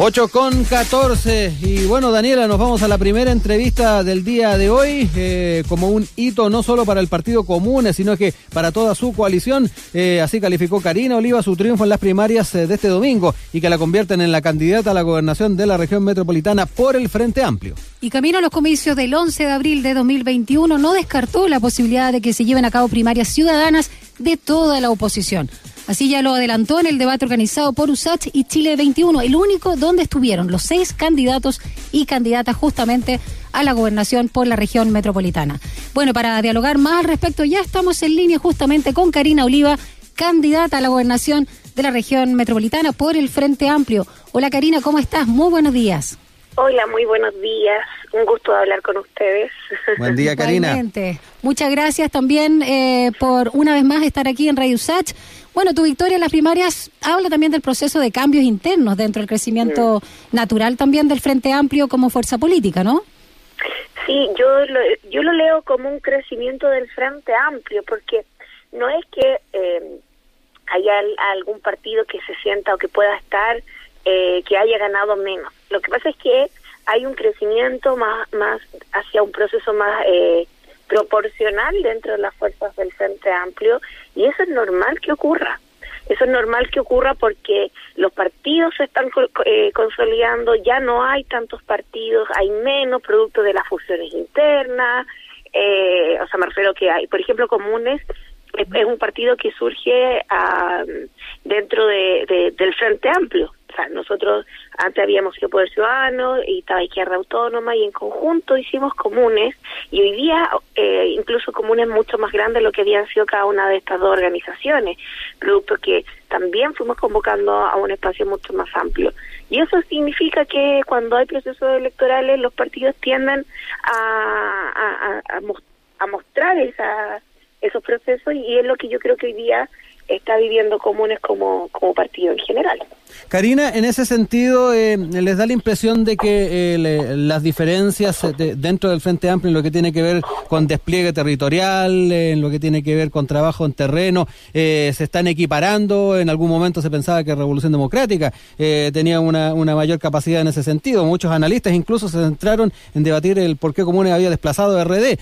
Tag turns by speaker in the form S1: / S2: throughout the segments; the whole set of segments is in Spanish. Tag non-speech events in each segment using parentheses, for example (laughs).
S1: 8 con 14. Y bueno, Daniela, nos vamos a la primera entrevista del día de hoy, eh, como un hito no solo para el Partido Común, sino que para toda su coalición. Eh, así calificó Karina Oliva su triunfo en las primarias eh, de este domingo y que la convierten en la candidata a la gobernación de la región metropolitana por el Frente Amplio.
S2: Y camino a los comicios del 11 de abril de 2021, no descartó la posibilidad de que se lleven a cabo primarias ciudadanas de toda la oposición. Así ya lo adelantó en el debate organizado por USACH y Chile 21, el único donde estuvieron los seis candidatos y candidatas justamente a la gobernación por la región metropolitana. Bueno, para dialogar más al respecto, ya estamos en línea justamente con Karina Oliva, candidata a la gobernación de la región metropolitana por el Frente Amplio. Hola Karina, ¿cómo estás? Muy buenos días.
S3: Hola, muy buenos días. Un gusto hablar con ustedes. (laughs)
S1: Buen día, Karina.
S2: Muchas gracias también eh, por una vez más estar aquí en Radio USACH. Bueno, tu victoria en las primarias habla también del proceso de cambios internos dentro del crecimiento mm. natural también del Frente Amplio como fuerza política, ¿no?
S3: Sí, yo lo, yo lo leo como un crecimiento del Frente Amplio, porque no es que eh, haya algún partido que se sienta o que pueda estar eh, que haya ganado menos. Lo que pasa es que hay un crecimiento más, más hacia un proceso más eh, proporcional dentro de las fuerzas del Frente Amplio y eso es normal que ocurra. Eso es normal que ocurra porque los partidos se están eh, consolidando, ya no hay tantos partidos, hay menos producto de las fusiones internas, eh, o sea, me refiero que hay, por ejemplo, comunes es, un partido que surge ah, dentro de, del Frente Amplio, nosotros antes habíamos sido Poder Ciudadano y estaba Izquierda Autónoma y en conjunto hicimos comunes y hoy día eh, incluso comunes mucho más grandes de lo que habían sido cada una de estas dos organizaciones, producto que también fuimos convocando a un espacio mucho más amplio. Y eso significa que cuando hay procesos electorales los partidos tienden a, a, a, mostrar esa, esos procesos y es lo que yo creo que hoy día está viviendo comunes como, como partido en general.
S1: Karina, en ese sentido, eh, ¿les da la impresión de que eh, las diferencias eh, dentro del Frente Amplio en lo que tiene que ver con despliegue territorial, en lo que tiene que ver con trabajo en terreno, se están equiparando? En algún momento se pensaba que Revolución Democrática tenía una, una mayor capacidad en ese sentido. Muchos analistas incluso se centraron en debatir el por qué Comunes había desplazado RD.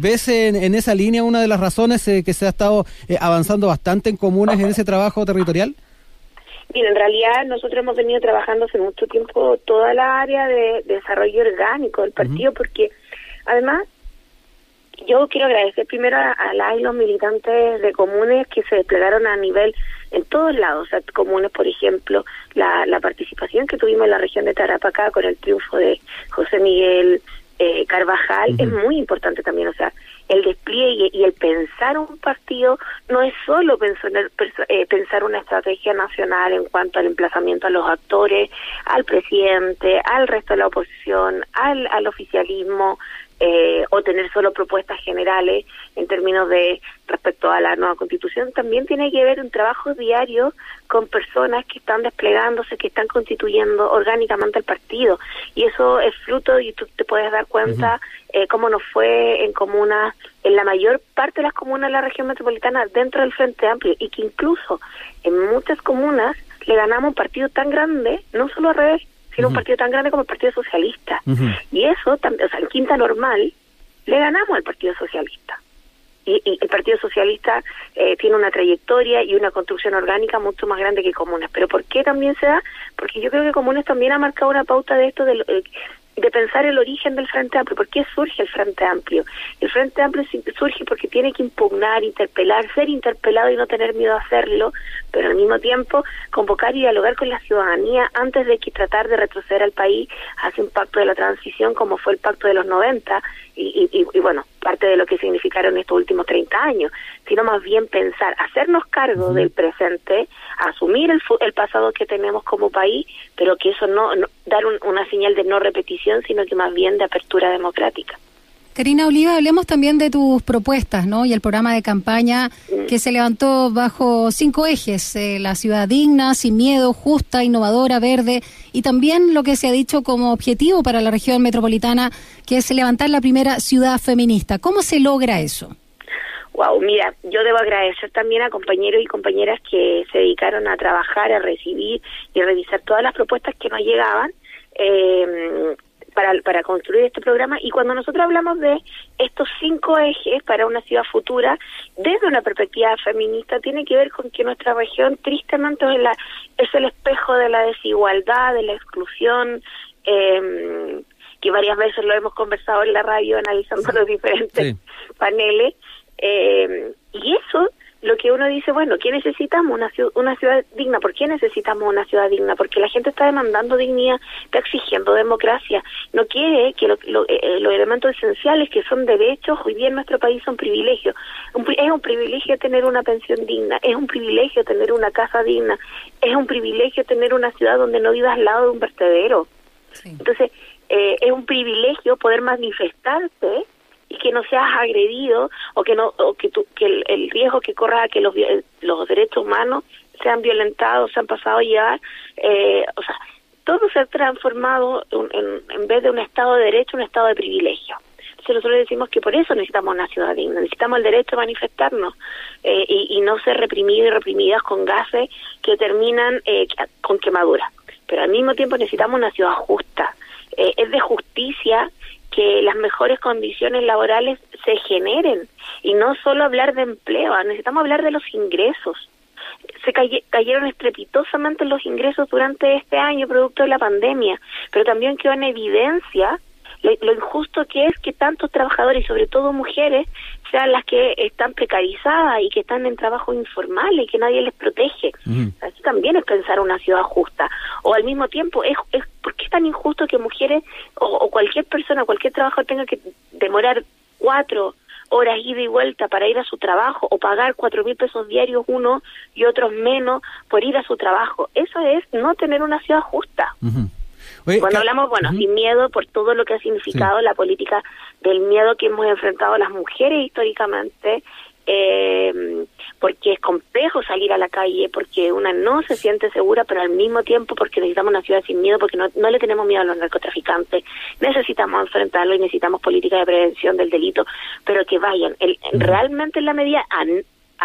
S1: ¿Ves en, en, esa línea una de las razones que se ha estado avanzando bastante en Comunes en ese trabajo territorial?
S3: Mira, en realidad nosotros hemos venido trabajando hace mucho tiempo toda la área de, desarrollo orgánico del partido, porque además yo quiero agradecer primero a, la y los militantes de comunes que se desplegaron a nivel en todos lados, o sea, comunes, por ejemplo, la, la participación que tuvimos en la región de Tarapacá con el triunfo de José Miguel eh, Carvajal es muy importante también, o sea, el despliegue y el pensar un partido no es solo pensar, eh, pensar una estrategia nacional en cuanto al emplazamiento a los actores, al presidente, al resto de la oposición, al, al oficialismo, eh, o tener solo propuestas generales en términos de respecto a la nueva constitución, también tiene que ver un trabajo diario con personas que están desplegándose, que están constituyendo orgánicamente el partido. Y eso es fruto, y tú te puedes dar cuenta eh, cómo nos fue en comunas, en la mayor parte de las comunas de la región metropolitana dentro del Frente Amplio, y que incluso en muchas comunas le ganamos un partido tan grande, no solo al revés, sino un partido tan grande como el Partido Socialista. Y eso, o sea, en Quinta Normal, le ganamos al Partido Socialista. Y, y el Partido Socialista eh, tiene una trayectoria y una construcción orgánica mucho más grande que Comunes. ¿Pero por qué también se da? Porque yo creo que Comunes también ha marcado una pauta de esto, de, eh, de pensar el origen del Frente Amplio. ¿Por qué surge el Frente Amplio? El Frente Amplio surge porque tiene que impugnar, interpelar, ser interpelado y no tener miedo a hacerlo, pero al mismo tiempo convocar y dialogar con la ciudadanía antes de que tratar de retroceder al país hacia un pacto de la transición como fue el pacto de los 90 y, y, y bueno, parte de lo que significaron estos últimos 30 años, sino más bien pensar, hacernos cargo del presente, asumir el, el pasado que tenemos como país, pero que eso no, dar una señal de no repetición, sino que más bien de apertura democrática.
S2: Karina Oliva, hablemos también de tus propuestas, ¿no? Y el programa de campaña mm. que se levantó bajo cinco ejes: eh, la ciudad digna, sin miedo, justa, innovadora, verde, y también lo que se ha dicho como objetivo para la región metropolitana, que es levantar la primera ciudad feminista. ¿Cómo se logra eso?
S3: Wow, mira, yo debo agradecer también a compañeros y compañeras que se dedicaron a trabajar, a recibir y a revisar todas las propuestas que nos llegaban. Eh, para, para construir este programa. Y cuando nosotros hablamos de estos cinco ejes para una ciudad futura, desde una perspectiva feminista, tiene que ver con que nuestra región tristemente es, la, es el espejo de la desigualdad, de la exclusión, eh, que varias veces lo hemos conversado en la radio analizando los diferentes paneles, eh, y eso lo que uno dice, bueno, ¿qué necesitamos? Una, ciudad, una ciudad digna. ¿Por qué necesitamos una ciudad digna? Porque la gente está demandando dignidad, está exigiendo democracia. No quiere que lo, eh, los elementos esenciales que son derechos hoy día en nuestro país son privilegios. es un privilegio tener una pensión digna, es un privilegio tener una casa digna, es un privilegio tener una ciudad donde no vivas al lado de un vertedero. Entonces, eh, es un privilegio poder manifestarse y que no seas agredido o que no o que, que el, riesgo que corra que los, los derechos humanos sean violentados, sean pasado a llevar, eh, o sea, todo se ha transformado en, en, vez de un Estado de Derecho, un Estado de privilegio. Entonces nosotros decimos que por eso necesitamos una ciudad digna, necesitamos el derecho a manifestarnos eh, y, y, no ser reprimidos y reprimidas con gases que terminan eh, con quemaduras. Pero al mismo tiempo necesitamos una ciudad justa. Eh, es de justicia que las mejores condiciones laborales se generen y no solo hablar de empleo, necesitamos hablar de los ingresos. Se cayeron estrepitosamente los ingresos durante este año producto de la pandemia, pero también quedó en evidencia lo, injusto que es que tantos trabajadores y sobre todo mujeres sean las que están precarizadas y que están en trabajo informal y que nadie les protege. Así también es pensar una ciudad justa. O al mismo tiempo, es, es ¿por qué es tan injusto que mujeres o, cualquier persona, cualquier trabajador tenga que demorar cuatro horas ida y vuelta para ir a su trabajo o pagar cuatro mil pesos diarios uno y otros menos por ir a su trabajo? Eso es no tener una ciudad justa. Cuando hablamos, bueno, sin miedo por todo lo que ha significado la política del miedo que hemos enfrentado las mujeres históricamente, eh, porque es complejo salir a la calle, porque una no se siente segura, pero al mismo tiempo porque necesitamos una ciudad sin miedo, porque no, no le tenemos miedo a los narcotraficantes, necesitamos enfrentarlo y necesitamos políticas de prevención del delito, pero que vayan. El, realmente en la medida a,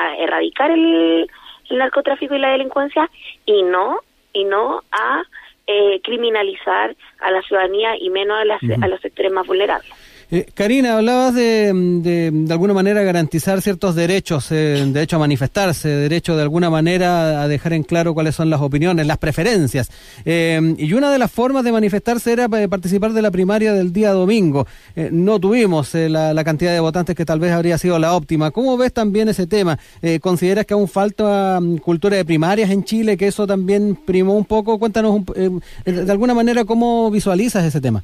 S3: a erradicar el, el narcotráfico y la delincuencia y no y no a eh, criminalizar a la ciudadanía y menos a, las, a los sectores más vulnerables.
S1: Eh, Karina, hablabas de, de, alguna manera garantizar ciertos derechos, eh, derecho a manifestarse, derecho de alguna manera a dejar en claro cuáles son las opiniones, las preferencias. Eh, y una de las formas de manifestarse era participar de la primaria del día domingo. no tuvimos la, cantidad de votantes que tal vez habría sido la óptima. ¿Cómo ves también ese tema? ¿Consideras que aún falta mm, cultura de primarias en Chile, que eso también primó un poco? Cuéntanos de alguna manera cómo visualizas ese tema.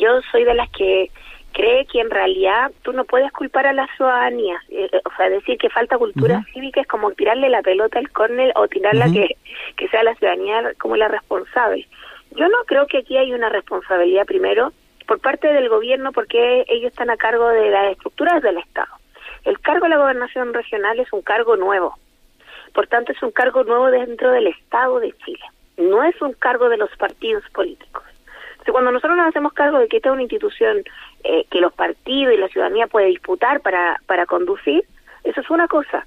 S3: Yo soy de las que cree que en realidad tú no puedes culpar a la ciudadanía. Eh, eh, o sea, decir que falta cultura cívica es como tirarle la pelota al córner o tirarla que, que sea la ciudadanía como la responsable. Yo no creo que aquí hay una responsabilidad primero por parte del gobierno porque ellos están a cargo de las estructuras del Estado. El cargo de la gobernación regional es un cargo nuevo. Por tanto, es un cargo nuevo dentro del Estado de Chile. No es un cargo de los partidos políticos cuando nosotros nos hacemos cargo de que esta es una institución eh, que los partidos y la ciudadanía puede disputar para, para conducir, eso es una cosa.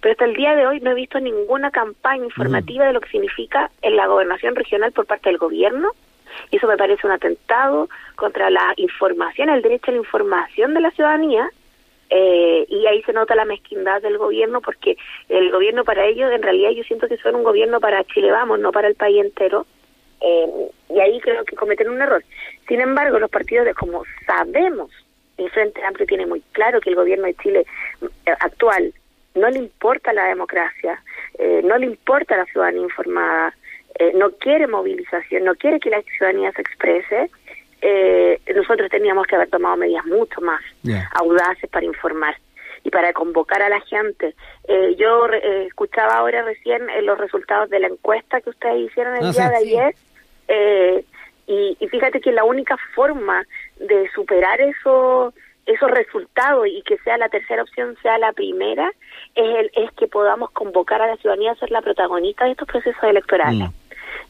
S3: Pero hasta el día de hoy no he visto ninguna campaña informativa de lo que significa en la gobernación regional por parte del gobierno. Y eso me parece un atentado contra la información, el derecho a la información de la ciudadanía. Eh, y ahí se nota la mezquindad del gobierno porque el gobierno para ellos, en realidad yo siento que son un gobierno para Chile Vamos, no para el país entero. Eh, y ahí creo que cometen un error. Sin embargo, los partidos, de como sabemos, el Frente Amplio tiene muy claro que el gobierno de Chile eh, actual no le importa la democracia, eh, no le importa la ciudadanía informada, no quiere movilización, no quiere que la ciudadanía se exprese, nosotros teníamos que haber tomado medidas mucho más audaces para informar y para convocar a la gente. yo escuchaba ahora recién los resultados de la encuesta que ustedes hicieron el ah, día de ayer eh, y, fíjate que la única forma de superar eso, esos resultados y que sea la tercera opción sea la primera es, el, es que podamos convocar a la ciudadanía a ser la protagonista de estos procesos electorales. Mm.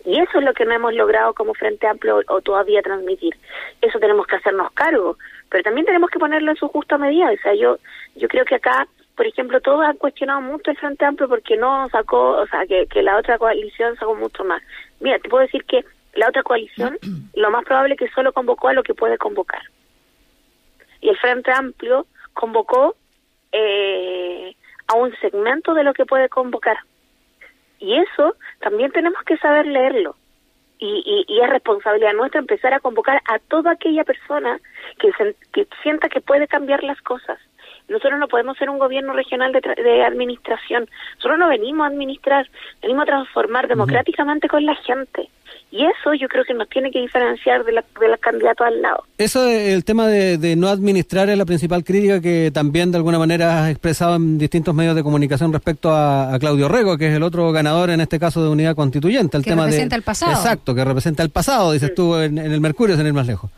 S3: Y eso es lo que no hemos logrado como Frente Amplio o, todavía transmitir. Eso tenemos que hacernos cargo, pero también tenemos que ponerlo en su justa medida. O sea, yo, yo creo que acá, por ejemplo, todos han cuestionado mucho el Frente Amplio porque no sacó, o sea, que, que la otra coalición sacó mucho más. Mira, te puedo decir que la otra coalición, (clears throat) lo más probable es que solo convocó a lo que puede convocar. Y el Frente Amplio convocó eh, a un segmento de lo que puede convocar. Y eso también tenemos que saber leerlo. Y, y, es responsabilidad nuestra empezar a convocar a toda aquella persona que, que sienta que puede cambiar las cosas. Nosotros no podemos ser un gobierno regional de, de administración. Nosotros no venimos a administrar, venimos a transformar democráticamente con la gente. Y eso yo creo que nos tiene que diferenciar de, la, de los candidatos al lado.
S1: Eso, el tema de, no administrar es la principal crítica que también de alguna manera has expresado en distintos medios de comunicación respecto a, Claudio Rego, que es el otro ganador en este caso de unidad constituyente. El
S2: que
S1: tema
S2: representa el pasado.
S1: Exacto, que representa el pasado, dices tú, en, en el Mercurio, sin ir más lejos.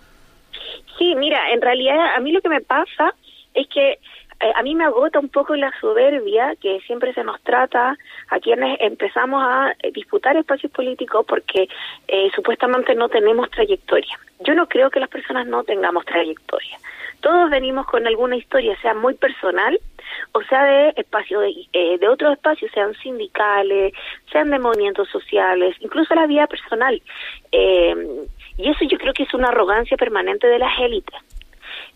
S3: Sí, mira, en realidad a mí lo que me pasa es que eh, a mí me agota un poco la soberbia que siempre se nos trata a quienes empezamos a eh, disputar espacios políticos porque eh, supuestamente no tenemos trayectoria. Yo no creo que las personas no tengamos trayectoria. Todos venimos con alguna historia, sea muy personal o sea de espacios de, de otros espacios, sean sindicales, sean de movimientos sociales, incluso la vida personal. y eso yo creo que es una arrogancia permanente de las élites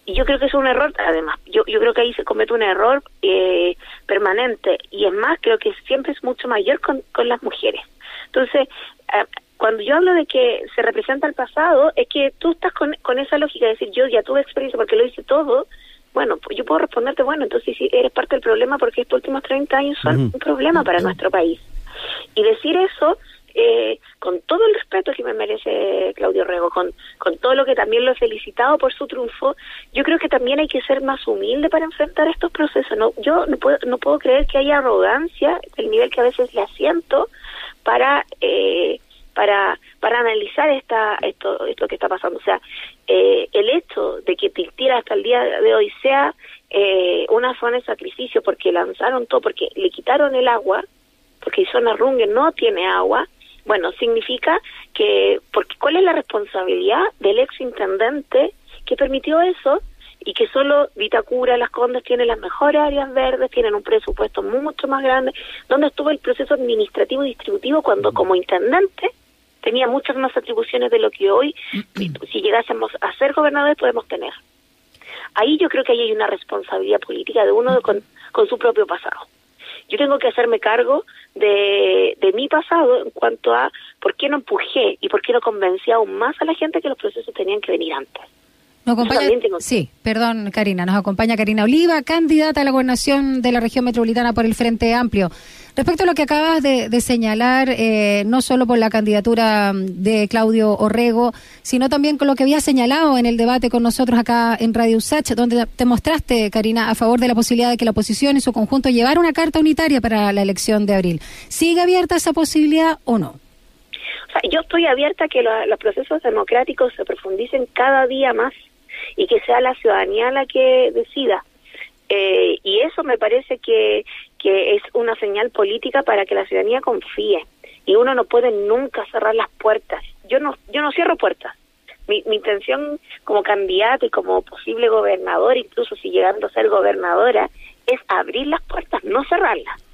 S3: y yo creo que es un error, además, yo, yo creo que ahí se comete un error eh, permanente y es más, creo que siempre es mucho mayor con, con las mujeres. Entonces, eh, cuando yo hablo de que se representa el pasado, es que tú estás con, con esa lógica de decir, yo ya tuve experiencia porque lo hice todo, bueno, pues yo puedo responderte, bueno, entonces si eres parte del problema porque estos últimos 30 años son un problema para nuestro país. Y decir eso eh, con todo el respeto que me merece Claudio Rego, con, con todo lo que también lo he felicitado por su triunfo, yo creo que también hay que ser más humilde para enfrentar estos procesos. No, yo no puedo, no puedo creer que haya arrogancia, el nivel que a veces le asiento, para... Eh, para para analizar esta esto esto que está pasando o sea eh, el hecho de que Tiltira hasta el día de hoy sea eh, una zona de sacrificio porque lanzaron todo porque le quitaron el agua porque zona Rungue no tiene agua bueno, significa que, porque ¿cuál es la responsabilidad del ex intendente que permitió eso y que solo Vitacura, Las Condes tienen las mejores áreas verdes, tienen un presupuesto mucho más grande, donde estuvo el proceso administrativo y distributivo cuando como intendente tenía muchas más atribuciones de lo que hoy, si (clears throat) llegásemos a ser gobernadores, podemos tener. Ahí yo creo que ahí hay una responsabilidad política de uno con, con su propio pasado yo tengo que hacerme cargo de, de mi pasado en cuanto a por qué no empujé y por qué no convencí aún más a la gente que los procesos tenían que venir antes.
S2: Sí, perdón, Karina. Nos acompaña Karina Oliva, candidata a la gobernación de la región metropolitana por el Frente Amplio. Respecto a lo que acabas de, señalar, eh, no solo por la candidatura de Claudio Orrego, sino también con lo que había señalado en el debate con nosotros acá en Radio USACH, donde te mostraste, Karina, a favor de la posibilidad de que la oposición y su conjunto llevara una carta unitaria para la elección de abril. ¿Sigue abierta esa posibilidad o no?
S3: O sea, yo estoy abierta a que los procesos democráticos se profundicen cada día más y que sea la ciudadanía la que decida. Eh, y eso me parece que, que es una señal política para que la ciudadanía confíe. Y uno no puede nunca cerrar las puertas. Yo no, yo no cierro puertas. Mi, mi intención como candidato y como posible gobernador, incluso si llegando a ser gobernadora, es abrir las puertas, no cerrarlas.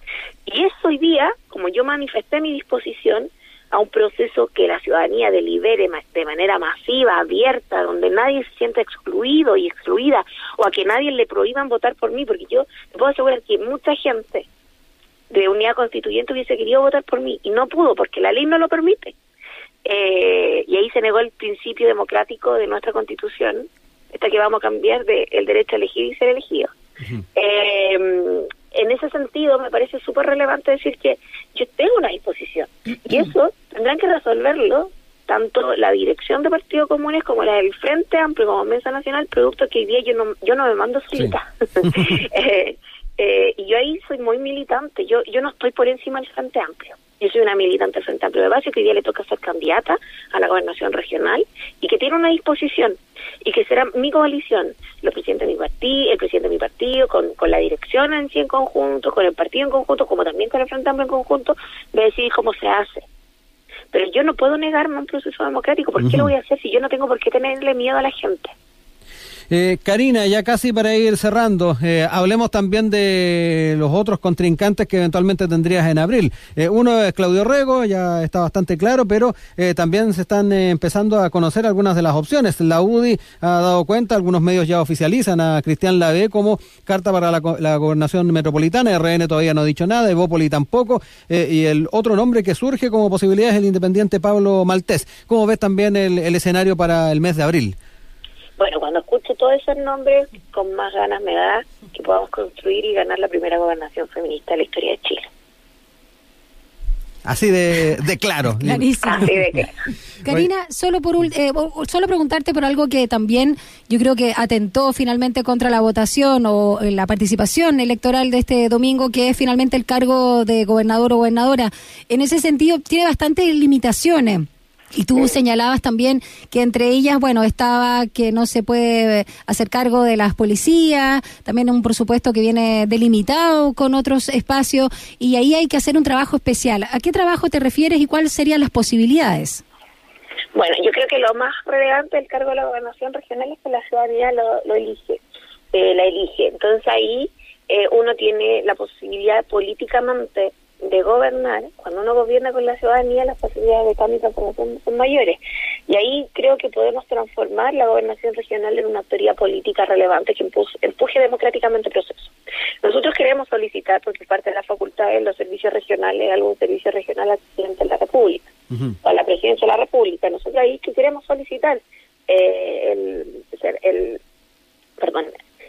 S3: Y eso hoy día, como yo manifesté mi disposición, a un proceso que la ciudadanía delibere de manera masiva, abierta, donde nadie se sienta excluido y excluida, o a que nadie le prohíban votar por mí, porque yo te puedo asegurar que mucha gente de unidad constituyente hubiese querido votar por mí y no pudo porque la ley no lo permite. Eh, y ahí se negó el principio democrático de nuestra constitución, esta que vamos a cambiar de el derecho a elegir y ser elegido. eh, en ese sentido me parece súper relevante decir que yo tengo una disposición y eso tendrán que resolverlo tanto la dirección de Partido Comunes como la del Frente Amplio como Mesa Nacional, producto que hoy día yo no, yo no me mando solita. (laughs) (laughs) eh, eh, y yo ahí soy muy militante, yo, yo no estoy por encima del Frente Amplio. Yo soy una militante del Frente Amplio de Base que hoy día le toca ser candidata a la gobernación regional y que tiene una disposición y que será mi coalición, los presidentes de mi partido, el presidente de mi partido, con, con la dirección en sí en conjunto, con el partido en conjunto, como también con el Frente Amplio en conjunto, de decidir cómo se hace. Pero yo no puedo negarme a un proceso democrático. ¿Por qué lo voy a hacer si yo no tengo por qué tenerle miedo a la gente?
S1: Eh, Karina, ya casi para ir cerrando, eh, hablemos también de los otros contrincantes que eventualmente tendrías en abril. Eh, uno es Claudio Rego, ya está bastante claro, pero también se están empezando a conocer algunas de las opciones. La UDI ha dado cuenta, algunos medios ya oficializan a Cristian Lave como carta para la, gobernación metropolitana, RN todavía no ha dicho nada, Evópoli tampoco, y el otro nombre que surge como posibilidad es el independiente Pablo Maltés. ¿Cómo ves también el escenario para el mes de abril?
S3: Bueno, cuando escucho todos esos nombres, con más ganas me da que podamos construir y ganar la primera gobernación feminista de la historia de Chile.
S1: Así de, claro. (laughs)
S2: Clarísimo. Así de claro. (laughs) Karina, solo por eh, solo preguntarte por algo que también yo creo que atentó finalmente contra la votación o eh, la participación electoral de este domingo, que es finalmente el cargo de gobernador o gobernadora. En ese sentido, tiene bastantes limitaciones. Y tú señalabas también que entre ellas, bueno, estaba que no se puede hacer cargo de las policías, también un presupuesto que viene delimitado con otros espacios, y ahí hay que hacer un trabajo especial. ¿A qué trabajo te refieres y cuáles serían las posibilidades?
S3: Bueno, yo creo que lo más relevante del cargo de la gobernación regional es que la ciudadanía lo, elige, eh, la elige. Entonces ahí eh, uno tiene la posibilidad políticamente de gobernar, cuando uno gobierna con la ciudadanía, las posibilidades de cambio son, son mayores. Y ahí creo que podemos transformar la gobernación regional en una autoridad política relevante que empuje, democráticamente el proceso. Nosotros queremos solicitar, porque parte de la facultad de los servicios regionales, algún servicio regional al presidente de la República, o a la presidencia de la República. Nosotros ahí que queremos solicitar eh, el, el, perdón,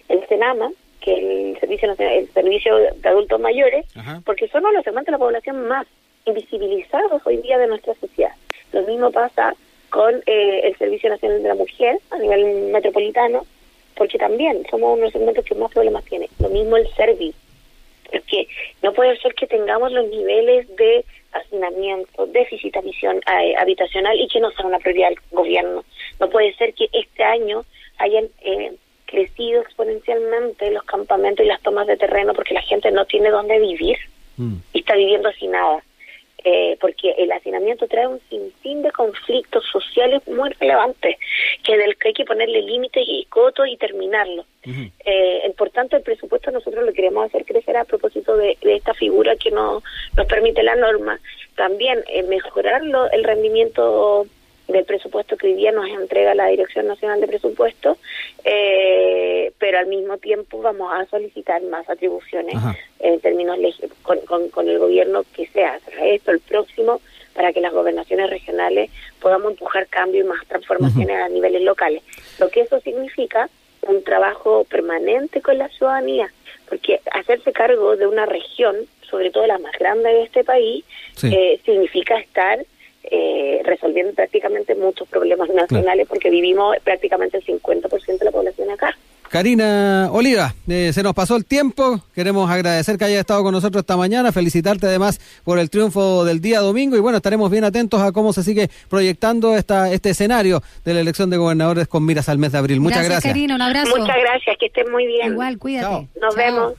S3: el Senama, que el servicio el servicio de adultos mayores, porque son los segmentos de la población más invisibilizados hoy día de nuestra sociedad. Lo mismo pasa con eh, el Servicio Nacional de la Mujer a nivel metropolitano, porque también somos uno de los segmentos que más problemas tiene. Lo mismo el servicio, porque no puede ser que tengamos los niveles de hacinamiento, déficit eh, habitacional y que no sea una prioridad del gobierno. No puede ser que este año hayan eh, crecido exponencialmente los campamentos y las tomas de terreno porque la gente no tiene dónde vivir mm. y está viviendo nada Eh, porque el hacinamiento trae un sinfín de conflictos sociales muy relevantes que del que hay que ponerle límites y cotos y terminarlo. eh, por tanto, el presupuesto nosotros lo queremos hacer crecer a propósito de, esta figura que no, nos permite la norma. También eh, mejorar el rendimiento del presupuesto que hoy día nos entrega la Dirección Nacional de Presupuesto, eh, pero al mismo tiempo vamos a solicitar más atribuciones en términos con, con, el gobierno que sea esto el próximo para que las gobernaciones regionales podamos empujar cambio y más transformaciones a niveles locales. Lo que eso significa un trabajo permanente con la ciudadanía, porque hacerse cargo de una región, sobre todo la más grande de este país, eh, significa estar eh, resolviendo prácticamente muchos problemas nacionales porque vivimos prácticamente el 50% de la población acá.
S1: Karina Oliva, eh, se nos pasó el tiempo, queremos agradecer que haya estado con nosotros esta mañana, felicitarte además por el triunfo del día domingo y bueno, estaremos bien atentos a cómo se sigue proyectando esta, este escenario de la elección de gobernadores con miras al mes de abril. Muchas gracias.
S2: Karina, un abrazo.
S3: Muchas gracias, que estén muy bien.
S2: Igual, cuídate.
S3: Nos vemos.